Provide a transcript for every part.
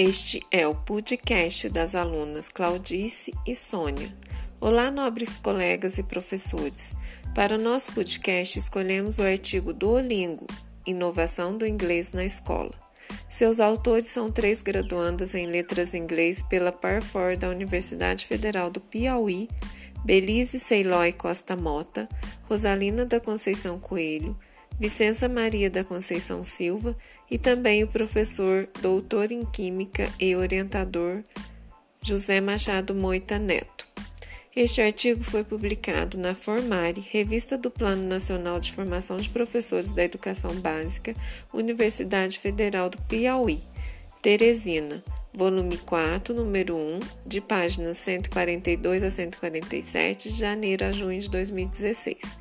Este é o podcast das alunas Claudice e Sônia. Olá, nobres colegas e professores. Para o nosso podcast, escolhemos o artigo Duolingo Inovação do Inglês na Escola. Seus autores são três graduandas em Letras Inglês pela Parfor da Universidade Federal do Piauí, Belize Ceilói Costa Mota, Rosalina da Conceição Coelho, Vicença Maria da Conceição Silva e também o professor doutor em Química e orientador José Machado Moita Neto. Este artigo foi publicado na Formare, revista do Plano Nacional de Formação de Professores da Educação Básica, Universidade Federal do Piauí, Teresina, volume 4, número 1, de páginas 142 a 147, de janeiro a junho de 2016.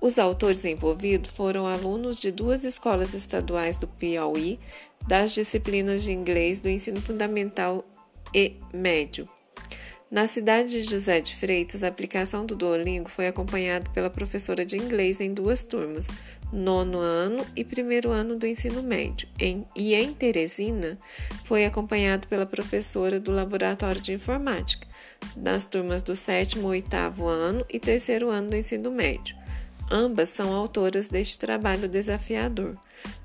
Os autores envolvidos foram alunos de duas escolas estaduais do Piauí, das disciplinas de inglês do ensino fundamental e médio. Na cidade de José de Freitas, a aplicação do Duolingo foi acompanhada pela professora de inglês em duas turmas, nono ano e primeiro ano do ensino médio, em, e em Teresina foi acompanhado pela professora do laboratório de informática, nas turmas do sétimo, oitavo ano e terceiro ano do ensino médio. Ambas são autoras deste trabalho desafiador.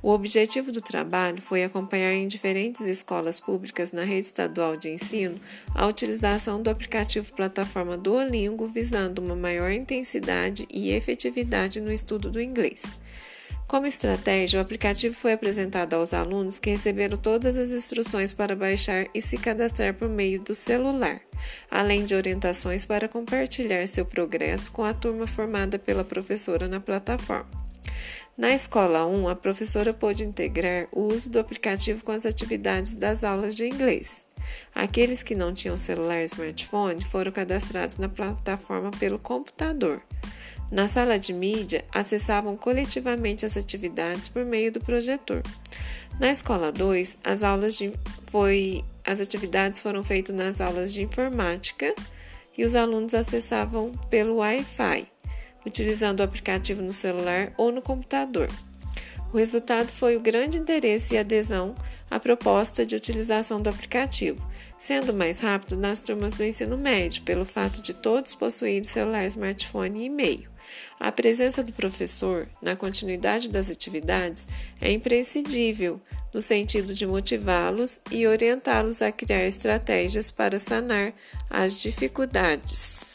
O objetivo do trabalho foi acompanhar em diferentes escolas públicas na rede estadual de ensino a utilização do aplicativo plataforma Duolingo visando uma maior intensidade e efetividade no estudo do inglês. Como estratégia, o aplicativo foi apresentado aos alunos que receberam todas as instruções para baixar e se cadastrar por meio do celular, além de orientações para compartilhar seu progresso com a turma formada pela professora na plataforma. Na escola 1, a professora pôde integrar o uso do aplicativo com as atividades das aulas de inglês. Aqueles que não tinham celular e smartphone foram cadastrados na plataforma pelo computador. Na sala de mídia, acessavam coletivamente as atividades por meio do projetor. Na escola 2, as aulas de foi as atividades foram feitas nas aulas de informática e os alunos acessavam pelo Wi-Fi, utilizando o aplicativo no celular ou no computador. O resultado foi o grande interesse e adesão à proposta de utilização do aplicativo, sendo mais rápido nas turmas do ensino médio, pelo fato de todos possuírem celular, smartphone e e-mail. A presença do professor na continuidade das atividades é imprescindível no sentido de motivá-los e orientá-los a criar estratégias para sanar as dificuldades.